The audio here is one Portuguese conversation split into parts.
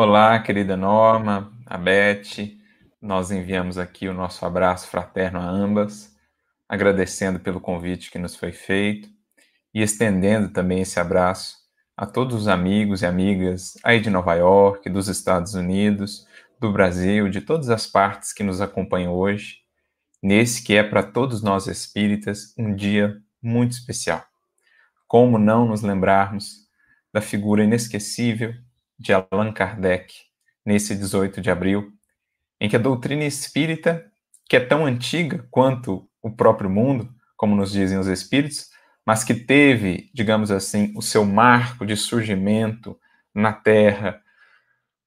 Olá, querida Norma, a Beth. Nós enviamos aqui o nosso abraço fraterno a ambas, agradecendo pelo convite que nos foi feito e estendendo também esse abraço a todos os amigos e amigas aí de Nova York, dos Estados Unidos, do Brasil, de todas as partes que nos acompanham hoje, nesse que é para todos nós espíritas um dia muito especial. Como não nos lembrarmos da figura inesquecível de Allan Kardec, nesse 18 de abril, em que a doutrina espírita, que é tão antiga quanto o próprio mundo, como nos dizem os espíritos, mas que teve, digamos assim, o seu marco de surgimento na Terra,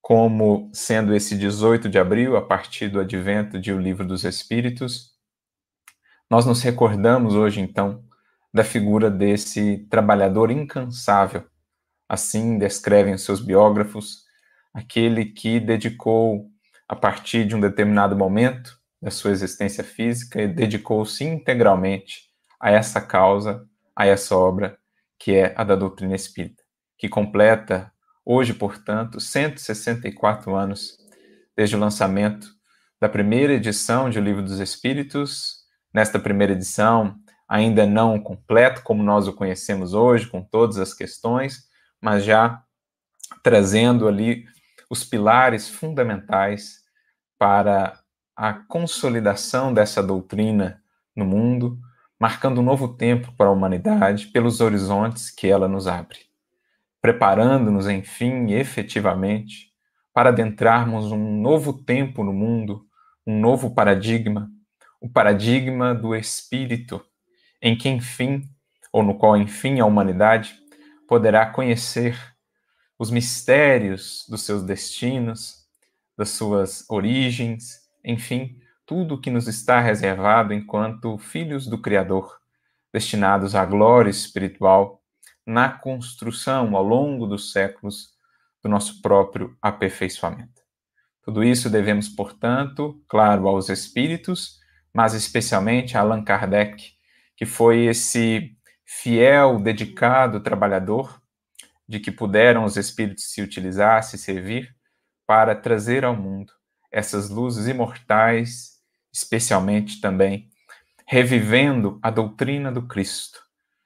como sendo esse 18 de abril, a partir do advento de O Livro dos Espíritos, nós nos recordamos hoje, então, da figura desse trabalhador incansável Assim descrevem os seus biógrafos aquele que dedicou, a partir de um determinado momento da sua existência física, dedicou-se integralmente a essa causa, a essa obra, que é a da doutrina espírita, que completa hoje, portanto, 164 anos desde o lançamento da primeira edição de O Livro dos Espíritos. Nesta primeira edição, ainda não completo como nós o conhecemos hoje, com todas as questões, mas já trazendo ali os pilares fundamentais para a consolidação dessa doutrina no mundo, marcando um novo tempo para a humanidade pelos horizontes que ela nos abre, preparando-nos, enfim, efetivamente, para adentrarmos um novo tempo no mundo, um novo paradigma, o paradigma do espírito, em que, enfim, ou no qual, enfim, a humanidade poderá conhecer os mistérios dos seus destinos, das suas origens, enfim, tudo que nos está reservado enquanto filhos do Criador, destinados à glória espiritual na construção ao longo dos séculos do nosso próprio aperfeiçoamento. Tudo isso devemos, portanto, claro, aos espíritos, mas especialmente a Allan Kardec, que foi esse fiel, dedicado, trabalhador, de que puderam os espíritos se utilizar, se servir, para trazer ao mundo essas luzes imortais, especialmente também revivendo a doutrina do Cristo,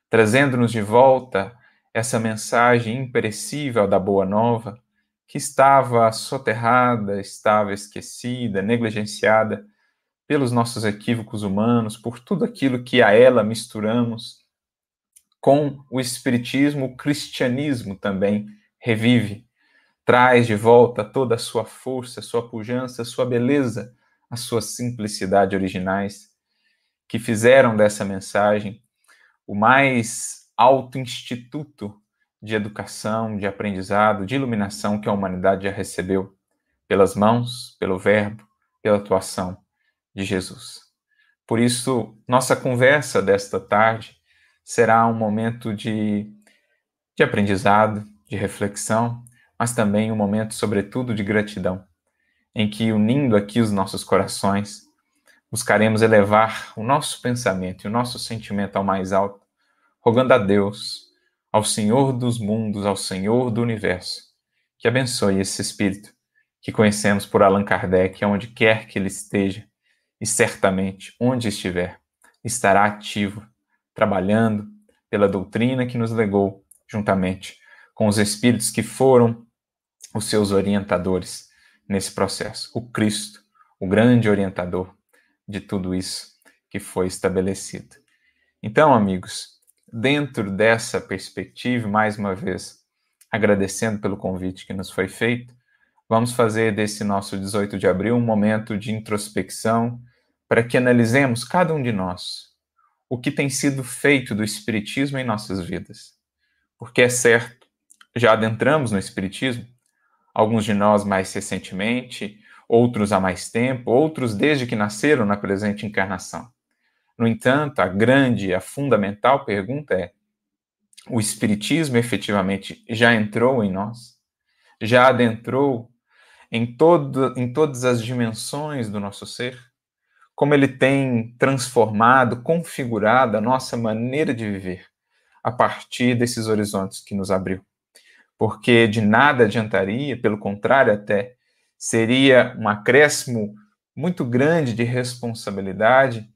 trazendo-nos de volta essa mensagem imperecível da Boa Nova, que estava soterrada, estava esquecida, negligenciada pelos nossos equívocos humanos, por tudo aquilo que a ela misturamos com o Espiritismo, o cristianismo também revive, traz de volta toda a sua força, sua pujança, sua beleza, a sua simplicidade originais, que fizeram dessa mensagem o mais alto instituto de educação, de aprendizado, de iluminação que a humanidade já recebeu pelas mãos, pelo verbo, pela atuação de Jesus. Por isso, nossa conversa desta tarde será um momento de, de aprendizado, de reflexão, mas também um momento, sobretudo, de gratidão, em que, unindo aqui os nossos corações, buscaremos elevar o nosso pensamento e o nosso sentimento ao mais alto, rogando a Deus, ao Senhor dos mundos, ao Senhor do universo, que abençoe esse espírito que conhecemos por Allan Kardec, onde quer que ele esteja, e certamente, onde estiver, estará ativo trabalhando pela doutrina que nos legou, juntamente com os espíritos que foram os seus orientadores nesse processo. O Cristo, o grande orientador de tudo isso que foi estabelecido. Então, amigos, dentro dessa perspectiva, mais uma vez, agradecendo pelo convite que nos foi feito, vamos fazer desse nosso 18 de abril um momento de introspecção para que analisemos cada um de nós o que tem sido feito do Espiritismo em nossas vidas. Porque é certo, já adentramos no Espiritismo, alguns de nós mais recentemente, outros há mais tempo, outros desde que nasceram na presente encarnação. No entanto, a grande, a fundamental pergunta é: o Espiritismo efetivamente já entrou em nós? Já adentrou em, todo, em todas as dimensões do nosso ser? Como ele tem transformado, configurado a nossa maneira de viver a partir desses horizontes que nos abriu. porque de nada adiantaria, pelo contrário, até seria um acréscimo muito grande de responsabilidade,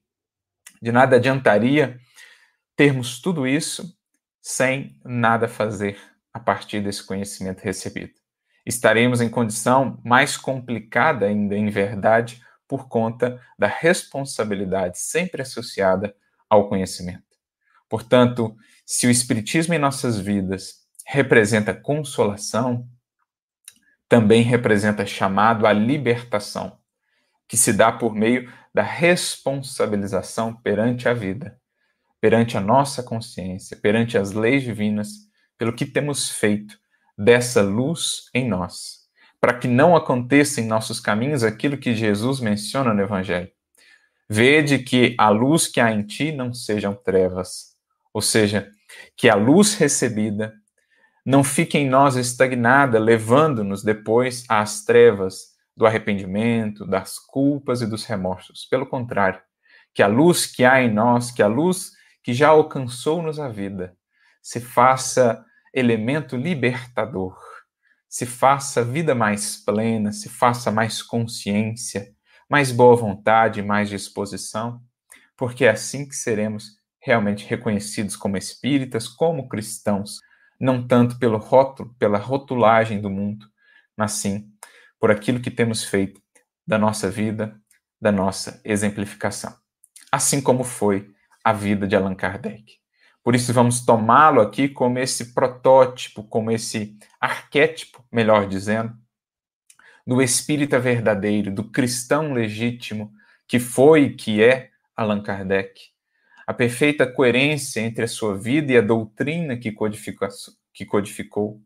de nada adiantaria termos tudo isso sem nada fazer a partir desse conhecimento recebido. Estaremos em condição mais complicada ainda, em verdade, por conta da responsabilidade sempre associada ao conhecimento. Portanto, se o Espiritismo em nossas vidas representa consolação, também representa chamado à libertação, que se dá por meio da responsabilização perante a vida, perante a nossa consciência, perante as leis divinas, pelo que temos feito dessa luz em nós, para que não aconteça em nossos caminhos aquilo que Jesus menciona no Evangelho. Vede que a luz que há em ti não sejam trevas, ou seja, que a luz recebida não fique em nós estagnada, levando-nos depois às trevas do arrependimento, das culpas e dos remorsos. Pelo contrário, que a luz que há em nós, que a luz que já alcançou-nos a vida, se faça elemento libertador, se faça vida mais plena, se faça mais consciência, mais boa vontade, mais disposição, porque é assim que seremos realmente reconhecidos como espíritas, como cristãos, não tanto pelo rótulo, pela rotulagem do mundo, mas sim por aquilo que temos feito da nossa vida, da nossa exemplificação. Assim como foi a vida de Allan Kardec. Por isso, vamos tomá-lo aqui como esse protótipo, como esse arquétipo, melhor dizendo, do espírita verdadeiro, do cristão legítimo, que foi e que é Allan Kardec, a perfeita coerência entre a sua vida e a doutrina que, que codificou,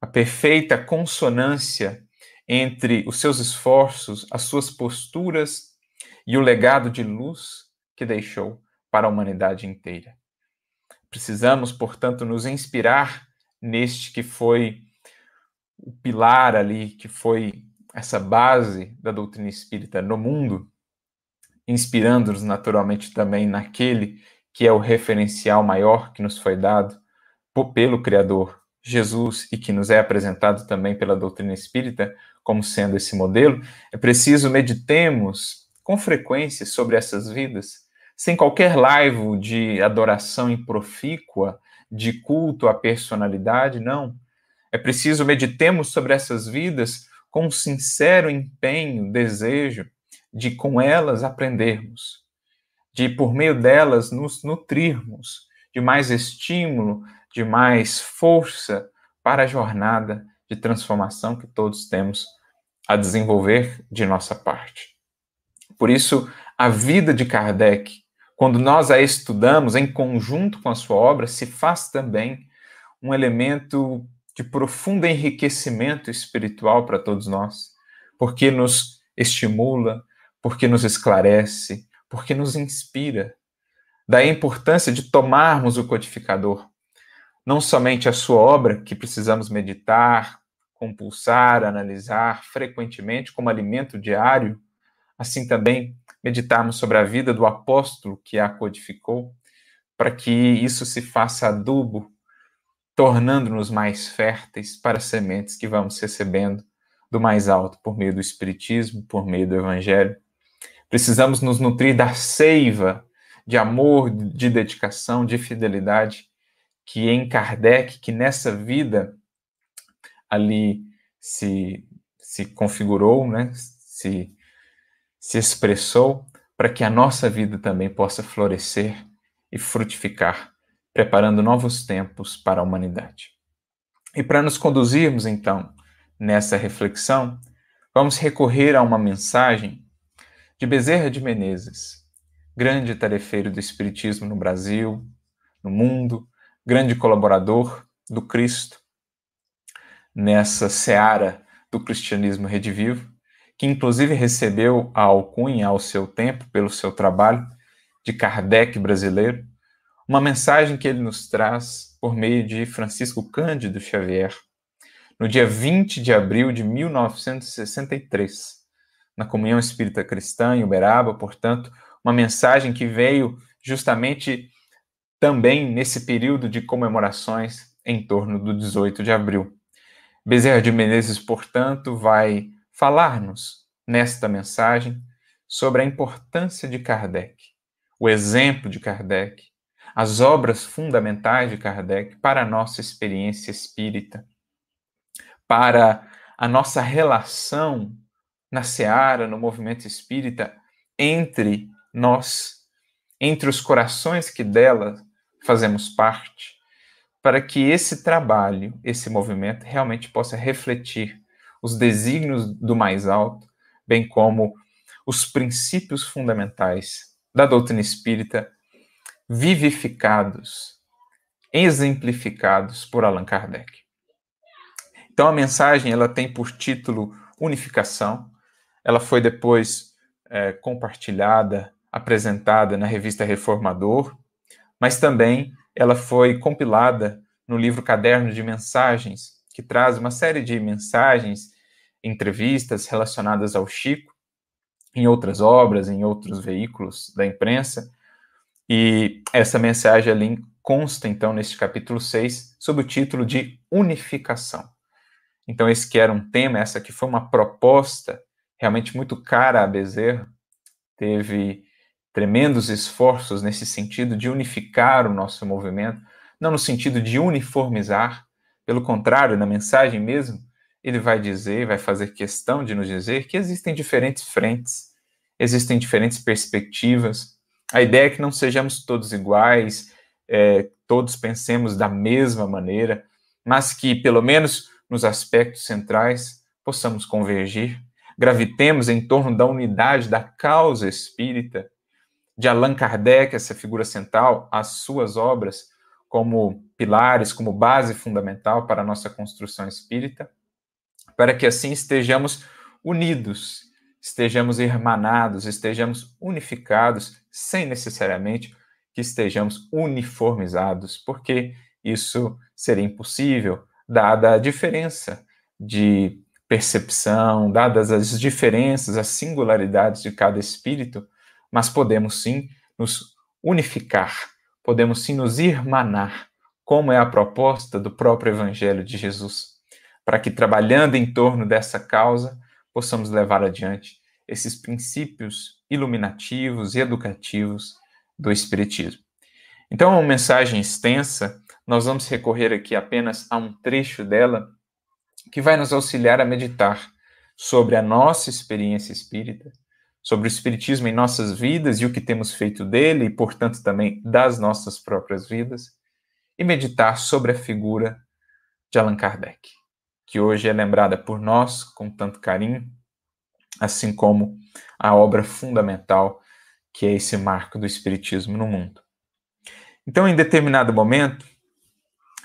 a perfeita consonância entre os seus esforços, as suas posturas e o legado de luz que deixou para a humanidade inteira. Precisamos, portanto, nos inspirar neste que foi o pilar ali, que foi essa base da doutrina espírita no mundo inspirando-nos naturalmente também naquele que é o referencial maior que nos foi dado pelo Criador, Jesus, e que nos é apresentado também pela doutrina espírita como sendo esse modelo, é preciso meditemos com frequência sobre essas vidas, sem qualquer laivo de adoração improfícua, de culto à personalidade, não. É preciso meditemos sobre essas vidas com um sincero empenho, desejo de com elas aprendermos, de por meio delas nos nutrirmos de mais estímulo, de mais força para a jornada de transformação que todos temos a desenvolver de nossa parte. Por isso, a vida de Kardec, quando nós a estudamos em conjunto com a sua obra, se faz também um elemento de profundo enriquecimento espiritual para todos nós, porque nos estimula, porque nos esclarece, porque nos inspira. Daí a importância de tomarmos o codificador, não somente a sua obra, que precisamos meditar, compulsar, analisar frequentemente como alimento diário, assim também meditarmos sobre a vida do apóstolo que a codificou, para que isso se faça adubo, tornando-nos mais férteis para as sementes que vamos recebendo do mais alto por meio do Espiritismo, por meio do Evangelho Precisamos nos nutrir da seiva de amor, de dedicação, de fidelidade que em Kardec, que nessa vida ali se, se configurou, né? se, se expressou, para que a nossa vida também possa florescer e frutificar, preparando novos tempos para a humanidade. E para nos conduzirmos, então, nessa reflexão, vamos recorrer a uma mensagem de Bezerra de Menezes, grande tarefeiro do Espiritismo no Brasil, no mundo, grande colaborador do Cristo nessa seara do cristianismo redivivo, que inclusive recebeu a alcunha ao seu tempo, pelo seu trabalho, de Kardec brasileiro, uma mensagem que ele nos traz por meio de Francisco Cândido Xavier, no dia 20 de abril de 1963 na Comunhão Espírita Cristã em Uberaba, portanto, uma mensagem que veio justamente também nesse período de comemorações em torno do 18 de abril. Bezerra de Menezes, portanto, vai falar-nos nesta mensagem sobre a importância de Kardec, o exemplo de Kardec, as obras fundamentais de Kardec para a nossa experiência espírita, para a nossa relação na seara, no movimento espírita, entre nós, entre os corações que dela fazemos parte, para que esse trabalho, esse movimento realmente possa refletir os desígnios do mais alto, bem como os princípios fundamentais da doutrina espírita vivificados, exemplificados por Allan Kardec. Então a mensagem ela tem por título Unificação. Ela foi depois é, compartilhada, apresentada na revista Reformador, mas também ela foi compilada no livro Caderno de Mensagens, que traz uma série de mensagens, entrevistas relacionadas ao Chico, em outras obras, em outros veículos da imprensa. E essa mensagem ali consta, então, neste capítulo 6, sob o título de Unificação. Então, esse que era um tema, essa que foi uma proposta realmente muito cara a Bezerra, teve tremendos esforços nesse sentido de unificar o nosso movimento, não no sentido de uniformizar, pelo contrário, na mensagem mesmo, ele vai dizer, vai fazer questão de nos dizer que existem diferentes frentes, existem diferentes perspectivas. A ideia é que não sejamos todos iguais, é, todos pensemos da mesma maneira, mas que, pelo menos nos aspectos centrais, possamos convergir, gravitemos em torno da unidade da causa espírita de Allan Kardec, essa figura central, as suas obras como pilares, como base fundamental para a nossa construção espírita, para que assim estejamos unidos, estejamos hermanados, estejamos unificados, sem necessariamente que estejamos uniformizados, porque isso seria impossível, dada a diferença de percepção, dadas as diferenças, as singularidades de cada espírito, mas podemos sim nos unificar, podemos sim nos irmanar, como é a proposta do próprio Evangelho de Jesus, para que trabalhando em torno dessa causa possamos levar adiante esses princípios iluminativos e educativos do Espiritismo. Então, é uma mensagem extensa, nós vamos recorrer aqui apenas a um trecho dela que vai nos auxiliar a meditar sobre a nossa experiência espírita, sobre o Espiritismo em nossas vidas e o que temos feito dele, e, portanto, também das nossas próprias vidas, e meditar sobre a figura de Allan Kardec, que hoje é lembrada por nós com tanto carinho, assim como a obra fundamental que é esse marco do Espiritismo no mundo. Então, em determinado momento,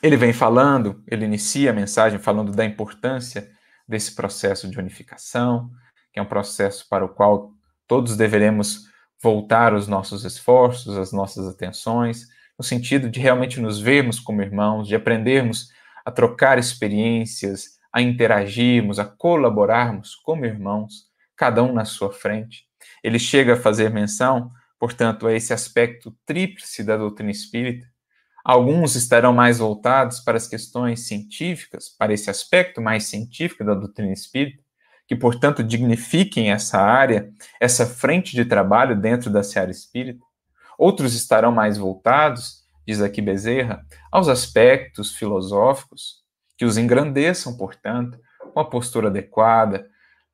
ele vem falando, ele inicia a mensagem falando da importância desse processo de unificação, que é um processo para o qual Todos deveremos voltar os nossos esforços, as nossas atenções, no sentido de realmente nos vermos como irmãos, de aprendermos a trocar experiências, a interagirmos, a colaborarmos como irmãos, cada um na sua frente. Ele chega a fazer menção, portanto, a esse aspecto tríplice da doutrina espírita. Alguns estarão mais voltados para as questões científicas, para esse aspecto mais científico da doutrina espírita, que, portanto, dignifiquem essa área, essa frente de trabalho dentro da seara espírita. Outros estarão mais voltados, diz aqui Bezerra, aos aspectos filosóficos, que os engrandeçam, portanto, com a postura adequada,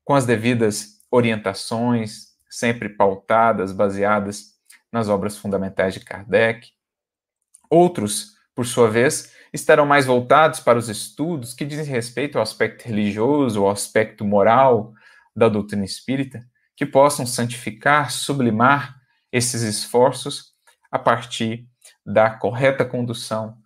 com as devidas orientações, sempre pautadas, baseadas nas obras fundamentais de Kardec. Outros, por sua vez, estarão mais voltados para os estudos que dizem respeito ao aspecto religioso, ao aspecto moral da doutrina espírita, que possam santificar, sublimar esses esforços a partir da correta condução,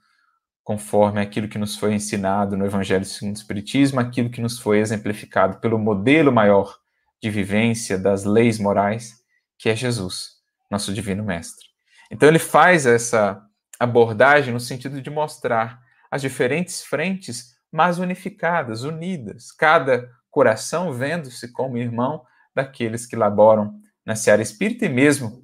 conforme aquilo que nos foi ensinado no Evangelho segundo o Espiritismo, aquilo que nos foi exemplificado pelo modelo maior de vivência das leis morais, que é Jesus, nosso divino mestre. Então ele faz essa abordagem no sentido de mostrar as diferentes frentes, mas unificadas, unidas, cada coração vendo-se como irmão daqueles que laboram na seara espírita e mesmo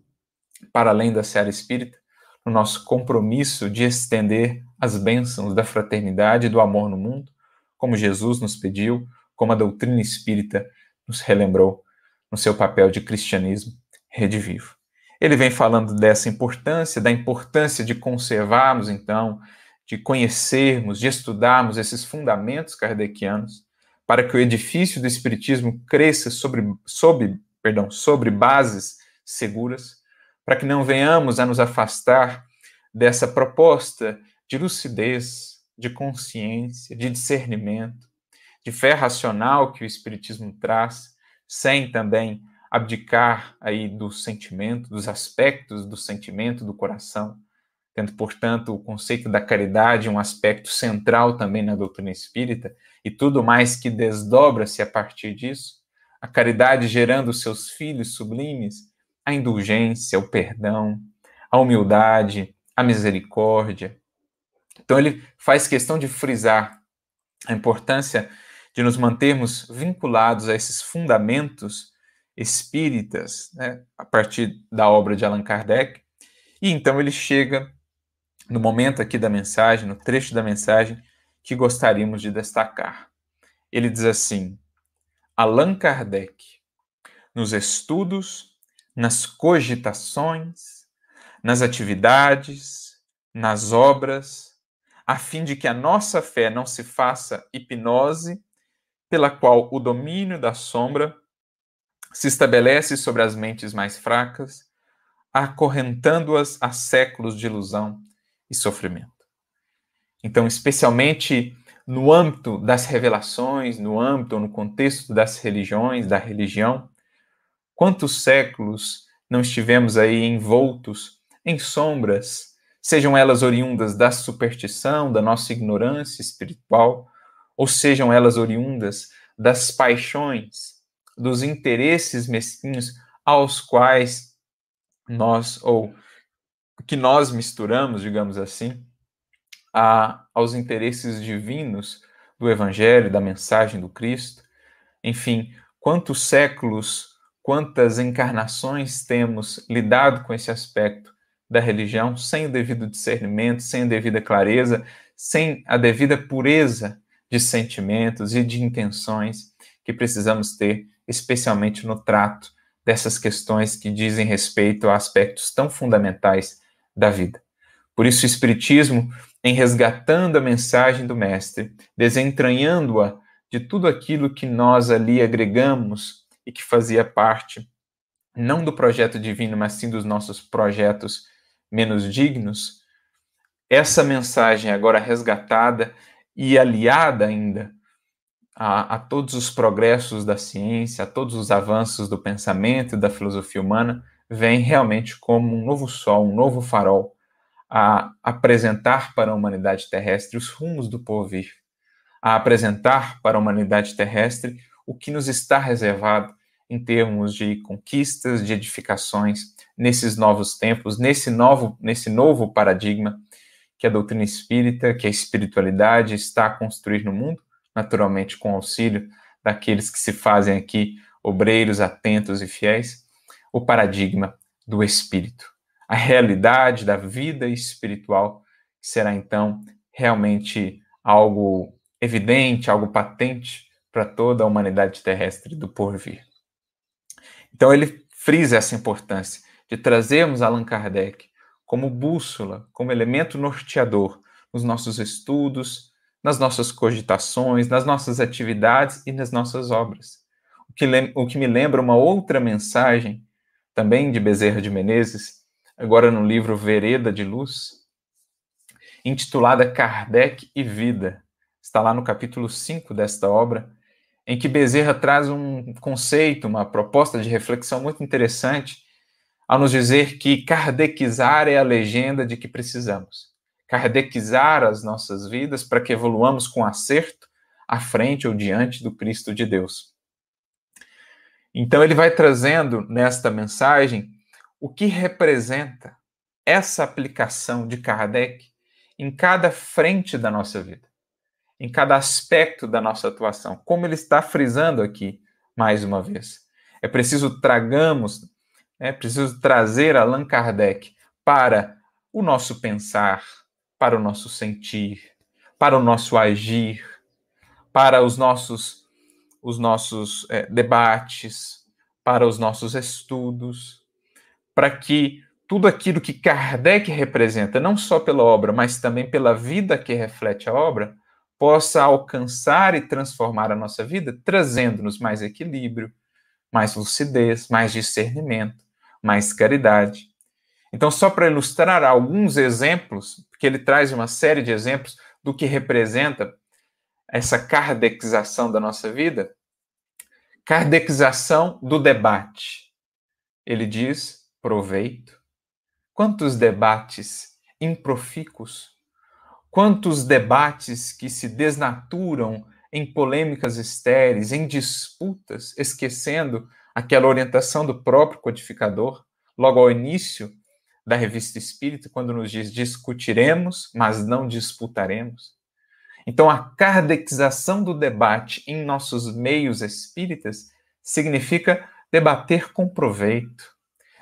para além da seara espírita, no no nosso compromisso de estender as bênçãos da fraternidade e do amor no mundo, como Jesus nos pediu, como a doutrina espírita nos relembrou no seu papel de cristianismo redivivo. Ele vem falando dessa importância, da importância de conservarmos, então, de conhecermos, de estudarmos esses fundamentos kardecianos, para que o edifício do Espiritismo cresça sobre, sobre, perdão, sobre bases seguras, para que não venhamos a nos afastar dessa proposta de lucidez, de consciência, de discernimento, de fé racional que o Espiritismo traz, sem também abdicar aí do sentimento, dos aspectos do sentimento do coração, tendo, portanto, o conceito da caridade um aspecto central também na doutrina espírita, e tudo mais que desdobra-se a partir disso, a caridade gerando seus filhos sublimes, a indulgência, o perdão, a humildade, a misericórdia. Então ele faz questão de frisar a importância de nos mantermos vinculados a esses fundamentos espíritas, né, a partir da obra de Allan Kardec. E então ele chega no momento aqui da mensagem, no trecho da mensagem, que gostaríamos de destacar. Ele diz assim: Allan Kardec, nos estudos, nas cogitações, nas atividades, nas obras, a fim de que a nossa fé não se faça hipnose, pela qual o domínio da sombra se estabelece sobre as mentes mais fracas, acorrentando-as a séculos de ilusão e sofrimento. Então, especialmente no âmbito das revelações, no âmbito, no contexto das religiões, da religião, quantos séculos não estivemos aí envoltos em sombras, sejam elas oriundas da superstição, da nossa ignorância espiritual, ou sejam elas oriundas das paixões, dos interesses mesquinhos aos quais nós, ou que nós misturamos, digamos assim, a, aos interesses divinos do Evangelho, da mensagem do Cristo. Enfim, quantos séculos, quantas encarnações temos lidado com esse aspecto da religião sem o devido discernimento, sem a devida clareza, sem a devida pureza de sentimentos e de intenções que precisamos ter especialmente no trato dessas questões que dizem respeito a aspectos tão fundamentais da vida. Por isso, o Espiritismo, em resgatando a mensagem do Mestre, desentranhando-a de tudo aquilo que nós ali agregamos e que fazia parte não do projeto divino, mas sim dos nossos projetos menos dignos, essa mensagem agora resgatada e aliada ainda a, a, todos os progressos da ciência, a todos os avanços do pensamento e da filosofia humana, vem realmente como um novo sol, um novo farol, a apresentar para a humanidade terrestre os rumos do porvir, a apresentar para a humanidade terrestre o que nos está reservado em termos de conquistas, de edificações nesses novos tempos, nesse novo, nesse novo paradigma que a doutrina espírita, que a espiritualidade está a construir no mundo naturalmente com auxílio daqueles que se fazem aqui obreiros atentos e fiéis, o paradigma do espírito. A realidade da vida espiritual será então realmente algo evidente, algo patente para toda a humanidade terrestre do porvir. Então ele frisa essa importância de trazermos Allan Kardec como bússola, como elemento norteador nos nossos estudos, nas nossas cogitações, nas nossas atividades e nas nossas obras. O que, o que me lembra uma outra mensagem, também de Bezerra de Menezes, agora no livro Vereda de Luz, intitulada Kardec e Vida. Está lá no capítulo 5 desta obra, em que Bezerra traz um conceito, uma proposta de reflexão muito interessante, ao nos dizer que kardecizar é a legenda de que precisamos kardecizar as nossas vidas para que evoluamos com acerto à frente ou diante do Cristo de Deus. Então, ele vai trazendo nesta mensagem o que representa essa aplicação de Kardec em cada frente da nossa vida, em cada aspecto da nossa atuação, como ele está frisando aqui mais uma vez. É preciso tragamos, é preciso trazer Allan Kardec para o nosso pensar, para o nosso sentir, para o nosso agir, para os nossos, os nossos é, debates, para os nossos estudos, para que tudo aquilo que Kardec representa, não só pela obra, mas também pela vida que reflete a obra, possa alcançar e transformar a nossa vida, trazendo-nos mais equilíbrio, mais lucidez, mais discernimento, mais caridade. Então, só para ilustrar alguns exemplos, porque ele traz uma série de exemplos do que representa essa kardekização da nossa vida, kardekização do debate. Ele diz proveito. Quantos debates improfícuos Quantos debates que se desnaturam em polêmicas estéreis, em disputas, esquecendo aquela orientação do próprio codificador, logo ao início da revista Espírita, quando nos diz discutiremos, mas não disputaremos. Então, a kardekização do debate em nossos meios espíritas significa debater com proveito,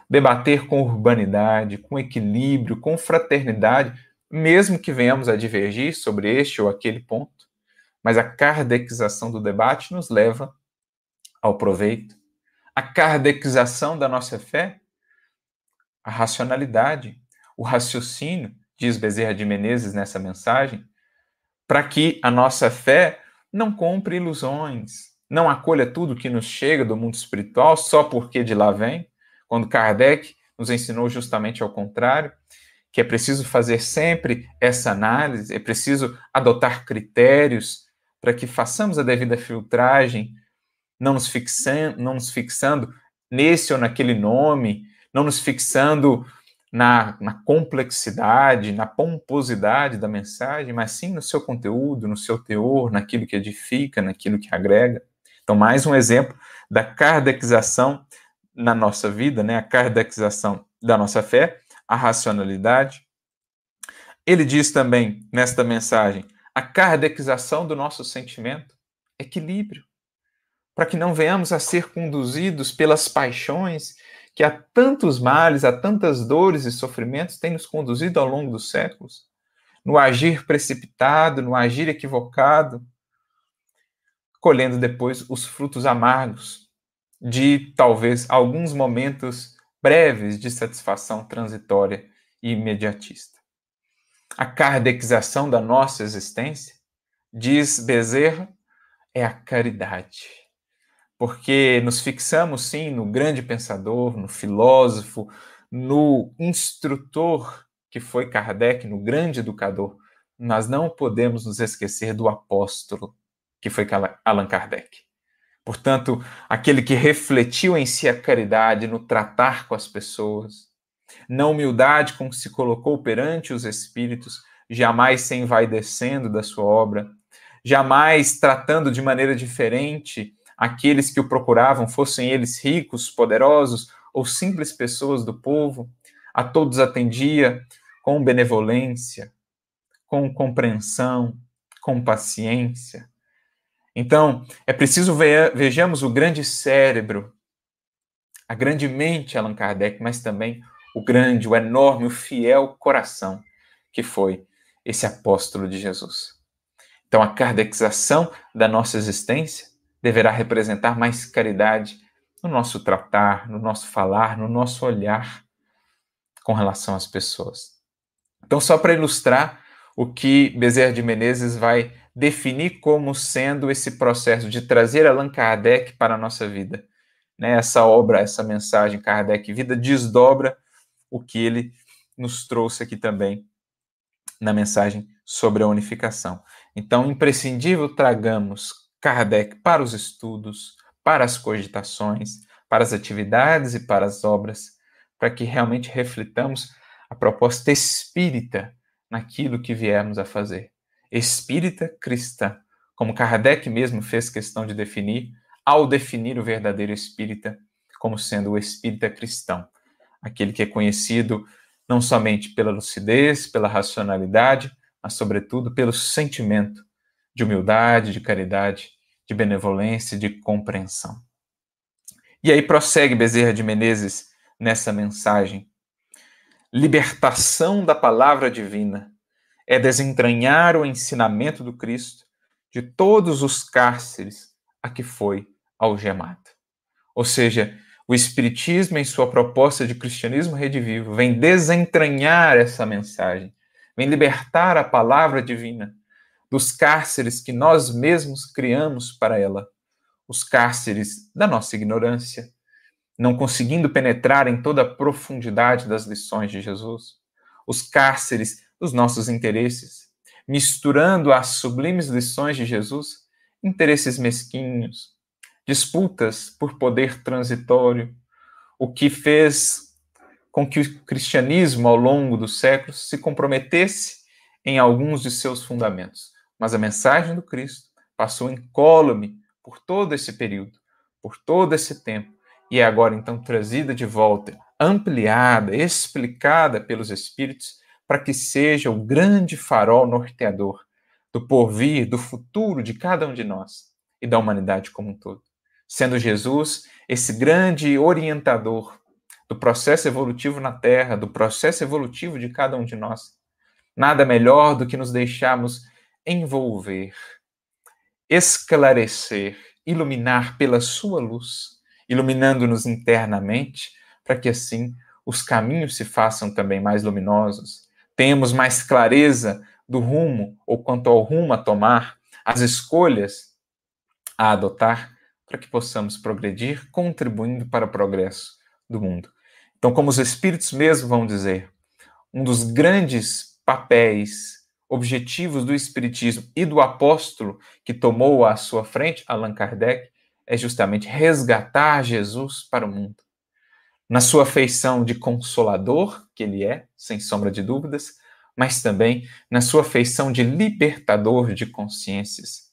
debater com urbanidade, com equilíbrio, com fraternidade, mesmo que venhamos a divergir sobre este ou aquele ponto, mas a kardekização do debate nos leva ao proveito. A kardekização da nossa fé, a racionalidade, o raciocínio, diz Bezerra de Menezes nessa mensagem, para que a nossa fé não compre ilusões, não acolha tudo que nos chega do mundo espiritual só porque de lá vem, quando Kardec nos ensinou justamente ao contrário, que é preciso fazer sempre essa análise, é preciso adotar critérios para que façamos a devida filtragem, não nos, fixando, não nos fixando nesse ou naquele nome, não nos fixando na, na complexidade, na pomposidade da mensagem, mas sim no seu conteúdo, no seu teor, naquilo que edifica, naquilo que agrega. Então, mais um exemplo da kardekização na nossa vida, né? a kardekização da nossa fé, a racionalidade. Ele diz também nesta mensagem a kardekização do nosso sentimento, equilíbrio, para que não venhamos a ser conduzidos pelas paixões que a tantos males, a tantas dores e sofrimentos têm nos conduzido ao longo dos séculos, no agir precipitado, no agir equivocado, colhendo depois os frutos amargos de talvez alguns momentos breves de satisfação transitória e imediatista. A kardekização da nossa existência, diz Bezerra, é a caridade. Porque nos fixamos, sim, no grande pensador, no filósofo, no instrutor que foi Kardec, no grande educador, mas não podemos nos esquecer do apóstolo que foi Allan Kardec. Portanto, aquele que refletiu em si a caridade no tratar com as pessoas, na humildade com que se colocou perante os espíritos, jamais se envaidecendo da sua obra, jamais tratando de maneira diferente aqueles que o procuravam, fossem eles ricos, poderosos ou simples pessoas do povo, a todos atendia com benevolência, com compreensão, com paciência então, é preciso ver, vejamos o grande cérebro, a grande mente Allan Kardec, mas também o grande, o enorme, o fiel coração que foi esse apóstolo de Jesus. Então, a kardekização da nossa existência deverá representar mais caridade no nosso tratar, no nosso falar, no nosso olhar com relação às pessoas. Então, só para ilustrar o que Bezerra de Menezes vai definir como sendo esse processo de trazer Allan Kardec para a nossa vida. Né? Essa obra, essa mensagem Kardec Vida desdobra o que ele nos trouxe aqui também na mensagem sobre a unificação. Então, imprescindível tragamos Kardec para os estudos, para as cogitações, para as atividades e para as obras, para que realmente reflitamos a proposta espírita naquilo que viemos a fazer. Espírita cristã, como Kardec mesmo fez questão de definir, ao definir o verdadeiro espírita como sendo o espírita cristão, aquele que é conhecido não somente pela lucidez, pela racionalidade, mas sobretudo pelo sentimento de humildade, de caridade, de benevolência, de compreensão. E aí prossegue Bezerra de Menezes nessa mensagem, libertação da palavra divina, é desentranhar o ensinamento do Cristo de todos os cárceres a que foi algemado. Ou seja, o Espiritismo, em sua proposta de cristianismo redivivo, vem desentranhar essa mensagem, vem libertar a palavra divina dos cárceres que nós mesmos criamos para ela, os cárceres da nossa ignorância, não conseguindo penetrar em toda a profundidade das lições de Jesus, os cárceres dos nossos interesses, misturando às sublimes lições de Jesus interesses mesquinhos, disputas por poder transitório, o que fez com que o cristianismo, ao longo dos séculos, se comprometesse em alguns de seus fundamentos. Mas a mensagem do Cristo passou incólume por todo esse período, por todo esse tempo, e é agora então trazida de volta, ampliada, explicada pelos Espíritos, para que seja o grande farol norteador do porvir, do futuro de cada um de nós e da humanidade como um todo. Sendo Jesus esse grande orientador do processo evolutivo na Terra, do processo evolutivo de cada um de nós. Nada melhor do que nos deixarmos envolver, esclarecer, iluminar pela sua luz, iluminando-nos internamente, para que assim os caminhos se façam também mais luminosos, tenhamos mais clareza do rumo ou quanto ao rumo a tomar, as escolhas a adotar, para que possamos progredir, contribuindo para o progresso do mundo. Então, como os espíritos mesmo vão dizer, um dos grandes papéis, objetivos do espiritismo e do apóstolo que tomou à sua frente, Allan Kardec, é justamente resgatar Jesus para o mundo. Na sua feição de consolador, que ele é, sem sombra de dúvidas, mas também na sua feição de libertador de consciências.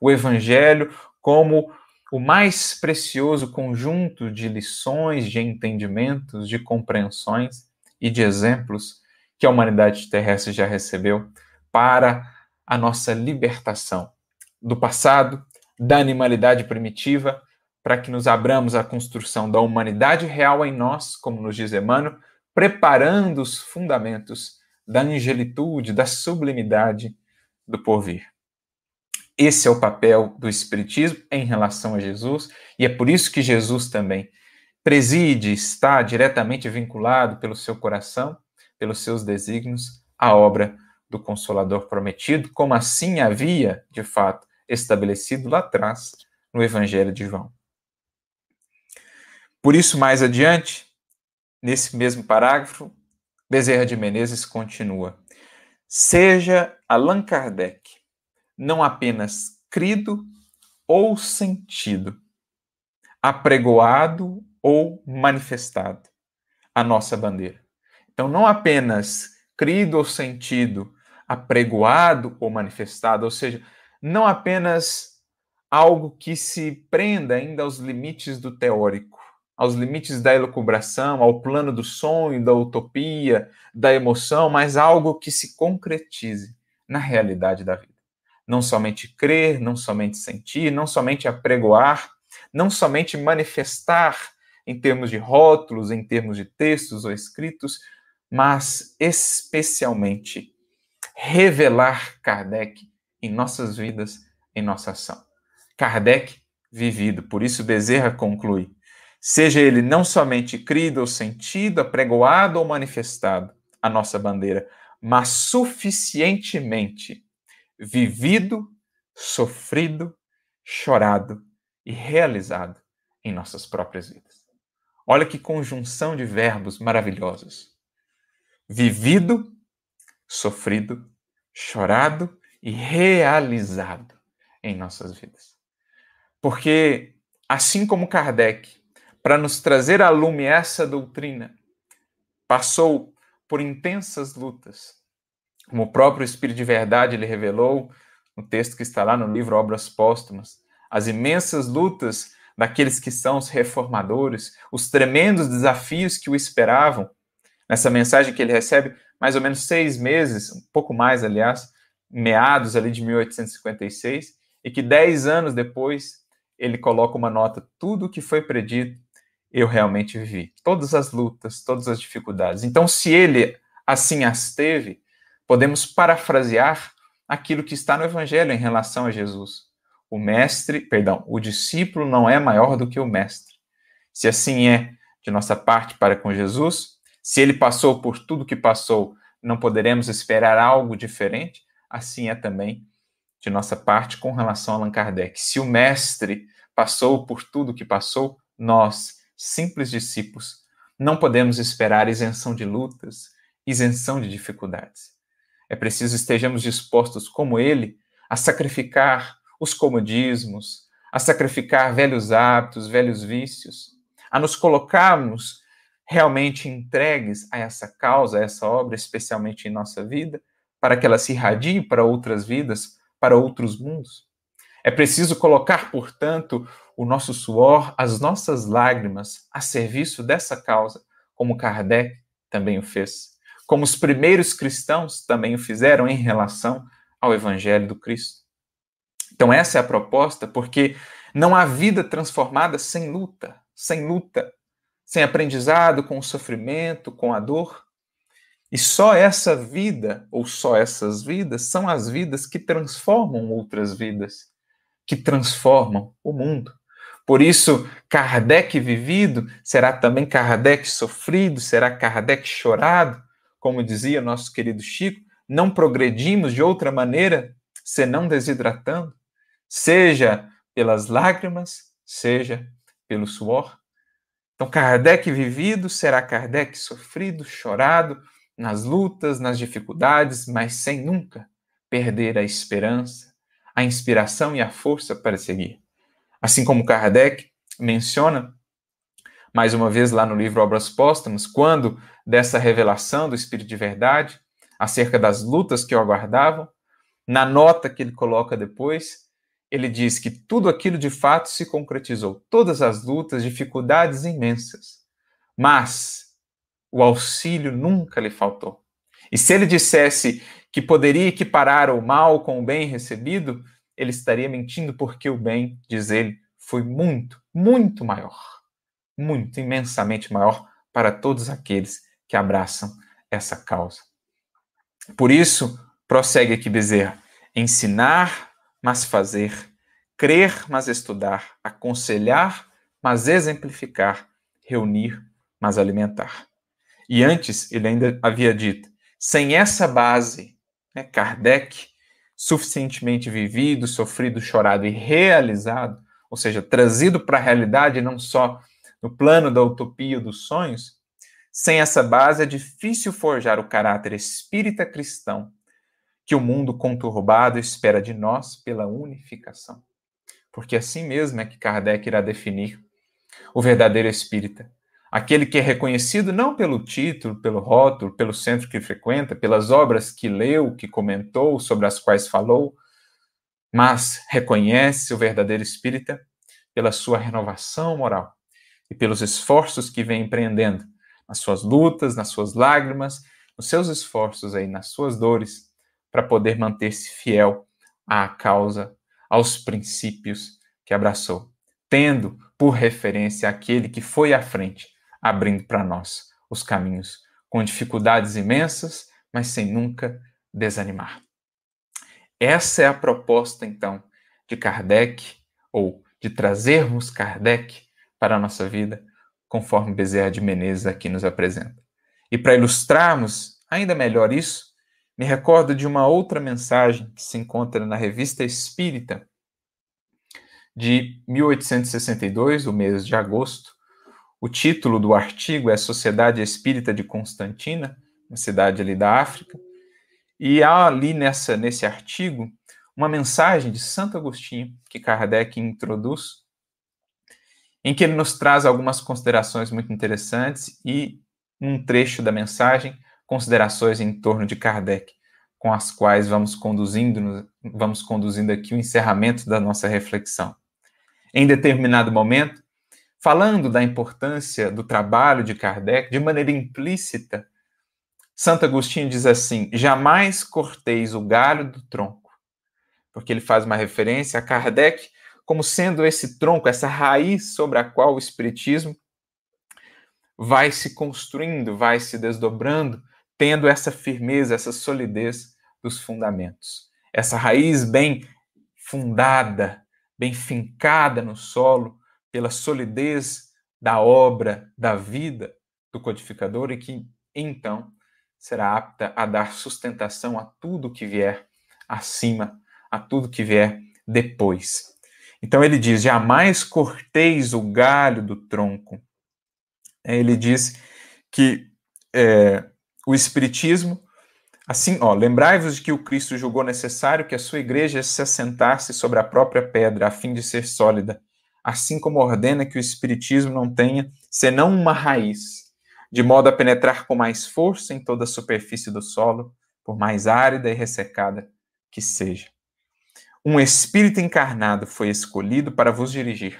O evangelho como o mais precioso conjunto de lições, de entendimentos, de compreensões e de exemplos que a humanidade terrestre já recebeu para a nossa libertação do passado, da animalidade primitiva, para que nos abramos à construção da humanidade real em nós, como nos diz Emmanuel, preparando os fundamentos da angelitude, da sublimidade do porvir. Esse é o papel do Espiritismo em relação a Jesus, e é por isso que Jesus também preside, está diretamente vinculado pelo seu coração, pelos seus desígnios, à obra do Consolador prometido, como assim havia, de fato, estabelecido lá atrás no Evangelho de João. Por isso, mais adiante, nesse mesmo parágrafo, Bezerra de Menezes continua: Seja Allan Kardec não apenas crido ou sentido, apregoado ou manifestado a nossa bandeira. Então, não apenas crido ou sentido, apregoado ou manifestado, ou seja, não apenas algo que se prenda ainda aos limites do teórico, aos limites da elucubração, ao plano do sonho, da utopia, da emoção, mas algo que se concretize na realidade da vida. Não somente crer, não somente sentir, não somente apregoar, não somente manifestar em termos de rótulos, em termos de textos ou escritos, mas especialmente revelar Kardec em nossas vidas, em nossa ação. Kardec vivido, por isso Bezerra conclui: seja ele não somente crido ou sentido, apregoado ou manifestado, a nossa bandeira, mas suficientemente vivido, sofrido, chorado e realizado em nossas próprias vidas. Olha que conjunção de verbos maravilhosos. Vivido, sofrido, chorado e realizado em nossas vidas. Porque, assim como Kardec, para nos trazer à lume essa doutrina, passou por intensas lutas, como o próprio Espírito de Verdade ele revelou no texto que está lá no livro Obras Póstumas, as imensas lutas daqueles que são os reformadores, os tremendos desafios que o esperavam. Nessa mensagem que ele recebe, mais ou menos seis meses, um pouco mais, aliás, meados ali de 1856, e que dez anos depois ele coloca uma nota: tudo o que foi predito eu realmente vivi. Todas as lutas, todas as dificuldades. Então, se ele assim as teve, podemos parafrasear aquilo que está no Evangelho em relação a Jesus. O mestre, perdão, o discípulo não é maior do que o mestre. Se assim é de nossa parte para com Jesus, se ele passou por tudo que passou, não poderemos esperar algo diferente, assim é também de nossa parte com relação a Allan Kardec. Se o mestre passou por tudo que passou, nós, simples discípulos, não podemos esperar isenção de lutas, isenção de dificuldades. É preciso estejamos dispostos, como ele, a sacrificar os comodismos, a sacrificar velhos hábitos, velhos vícios, a nos colocarmos realmente entregues a essa causa, a essa obra, especialmente em nossa vida, para que ela se irradie para outras vidas, para outros mundos. É preciso colocar, portanto, o nosso suor, as nossas lágrimas a serviço dessa causa, como Kardec também o fez, como os primeiros cristãos também o fizeram em relação ao Evangelho do Cristo. Então, essa é a proposta, porque não há vida transformada sem luta, sem luta, sem aprendizado, com o sofrimento, com a dor. E só essa vida, ou só essas vidas, são as vidas que transformam outras vidas, que transformam o mundo. Por isso, Kardec vivido será também Kardec sofrido, será Kardec chorado, como dizia nosso querido Chico, não progredimos de outra maneira senão desidratando, seja pelas lágrimas, seja pelo suor. Então, Kardec vivido será Kardec sofrido, chorado, nas lutas, nas dificuldades, mas sem nunca perder a esperança, a inspiração e a força para seguir. Assim como Kardec menciona, mais uma vez lá no livro Obras Póstumas, quando dessa revelação do Espírito de Verdade, acerca das lutas que o aguardavam, na nota que ele coloca depois, ele diz que tudo aquilo de fato se concretizou, todas as lutas, dificuldades imensas. Mas o auxílio nunca lhe faltou. E se ele dissesse que poderia equiparar o mal com o bem recebido, ele estaria mentindo, porque o bem, diz ele, foi muito, muito maior, muito imensamente maior para todos aqueles que abraçam essa causa. Por isso, prossegue aqui Bezerra, ensinar mas fazer, crer, mas estudar, aconselhar, mas exemplificar, reunir, mas alimentar. E antes, ele ainda havia dito: sem essa base, né, Kardec, suficientemente vivido, sofrido, chorado e realizado, ou seja, trazido para a realidade, não só no plano da utopia dos sonhos, sem essa base é difícil forjar o caráter espírita cristão que o mundo conturbado espera de nós pela unificação. Porque assim mesmo é que Kardec irá definir o verdadeiro espírita. Aquele que é reconhecido não pelo título, pelo rótulo, pelo centro que frequenta, pelas obras que leu, que comentou, sobre as quais falou, mas reconhece o verdadeiro espírita pela sua renovação moral e pelos esforços que vem empreendendo nas suas lutas, nas suas lágrimas, nos seus esforços aí, nas suas dores, para poder manter-se fiel à causa, aos princípios que abraçou, tendo por referência aquele que foi à frente, abrindo para nós os caminhos, com dificuldades imensas, mas sem nunca desanimar. Essa é a proposta, então, de Kardec, ou de trazermos Kardec para a nossa vida, conforme Bezerra de Menezes aqui nos apresenta. E para ilustrarmos ainda melhor isso, me recordo de uma outra mensagem que se encontra na Revista Espírita, de 1862, o mês de agosto. O título do artigo é Sociedade Espírita de Constantina, uma cidade ali da África. E há ali nessa, nesse artigo uma mensagem de Santo Agostinho que Kardec introduz, em que ele nos traz algumas considerações muito interessantes e um trecho da mensagem considerações em torno de Kardec, com as quais vamos conduzindo, vamos conduzindo aqui o encerramento da nossa reflexão. Em determinado momento, falando da importância do trabalho de Kardec, de maneira implícita, Santo Agostinho diz assim: jamais corteis o galho do tronco, porque ele faz uma referência a Kardec como sendo esse tronco, essa raiz sobre a qual o Espiritismo vai se construindo, vai se desdobrando, tendo essa firmeza, essa solidez dos fundamentos. Essa raiz bem fundada, bem fincada no solo, pela solidez da obra, da vida do codificador e que então será apta a dar sustentação a tudo que vier acima, a tudo que vier depois. Então ele diz: jamais corteis o galho do tronco. Ele diz que é, o Espiritismo, assim, ó, lembrai-vos de que o Cristo julgou necessário que a sua igreja se assentasse sobre a própria pedra, a fim de ser sólida, assim como ordena que o Espiritismo não tenha senão uma raiz, de modo a penetrar com mais força em toda a superfície do solo, por mais árida e ressecada que seja. Um espírito encarnado foi escolhido para vos dirigir,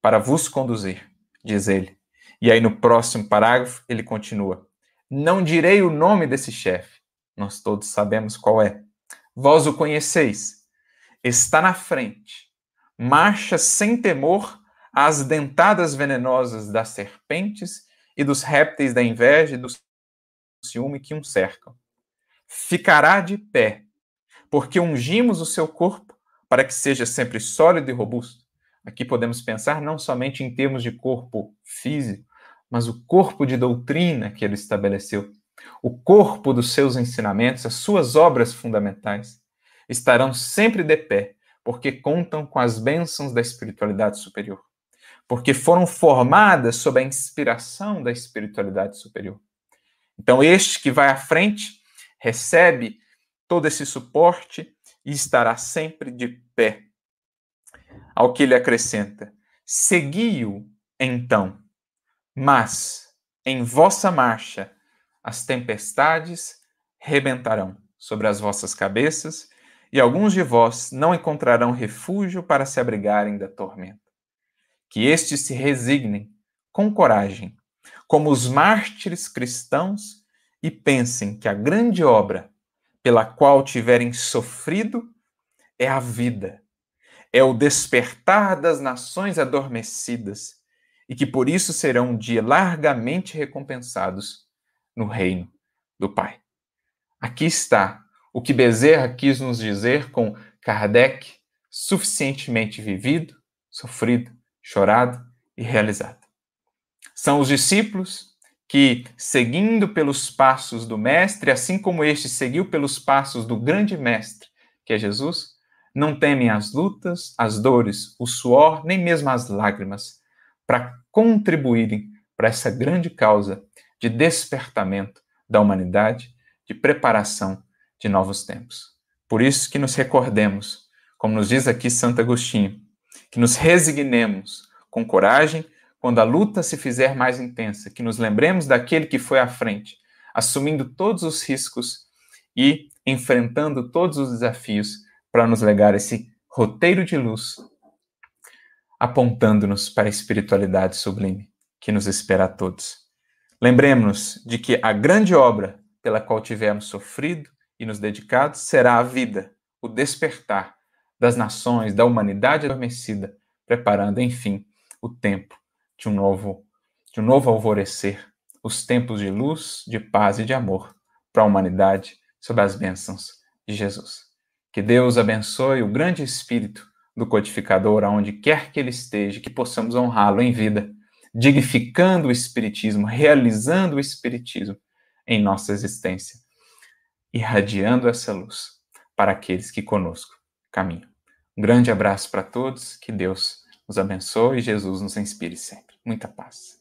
para vos conduzir, diz ele. E aí no próximo parágrafo ele continua: Não direi o nome desse chefe, nós todos sabemos qual é. Vós o conheceis. Está na frente, marcha sem temor às dentadas venenosas das serpentes e dos répteis da inveja e do ciúme que um cercam. Ficará de pé, porque ungimos o seu corpo para que seja sempre sólido e robusto. Aqui podemos pensar não somente em termos de corpo físico, mas o corpo de doutrina que ele estabeleceu, o corpo dos seus ensinamentos, as suas obras fundamentais, estarão sempre de pé, porque contam com as bênçãos da espiritualidade superior, porque foram formadas sob a inspiração da espiritualidade superior. Então, este que vai à frente recebe todo esse suporte e estará sempre de pé. Ao que ele acrescenta: Segui-o, então, mas em vossa marcha as tempestades rebentarão sobre as vossas cabeças, e alguns de vós não encontrarão refúgio para se abrigarem da tormenta. Que estes se resignem com coragem, como os mártires cristãos, e pensem que a grande obra pela qual tiverem sofrido é a vida, é o despertar das nações adormecidas e que por isso serão um dia largamente recompensados no reino do Pai. Aqui está o que Bezerra quis nos dizer com Kardec, suficientemente vivido, sofrido, chorado e realizado. São os discípulos que, seguindo pelos passos do Mestre, assim como este seguiu pelos passos do grande Mestre, que é Jesus, não temem as lutas, as dores, o suor, nem mesmo as lágrimas, para contribuírem para essa grande causa de despertamento da humanidade, de preparação de novos tempos. Por isso que nos recordemos, como nos diz aqui Santo Agostinho, que nos resignemos com coragem quando a luta se fizer mais intensa, que nos lembremos daquele que foi à frente, assumindo todos os riscos e enfrentando todos os desafios para nos legar esse roteiro de luz, apontando-nos para a espiritualidade sublime que nos espera a todos. Lembremos-nos de que a grande obra pela qual tivemos sofrido e nos dedicado será a vida, o despertar das nações, da humanidade adormecida, preparando, enfim, o tempo de um novo, de um novo alvorecer, os tempos de luz, de paz e de amor para a humanidade sob as bênçãos de Jesus. Que Deus abençoe o grande espírito do codificador aonde quer que ele esteja, que possamos honrá-lo em vida, dignificando o espiritismo, realizando o espiritismo em nossa existência, irradiando essa luz para aqueles que conosco caminham. Um grande abraço para todos, que Deus nos abençoe e Jesus nos inspire sempre. Muita paz.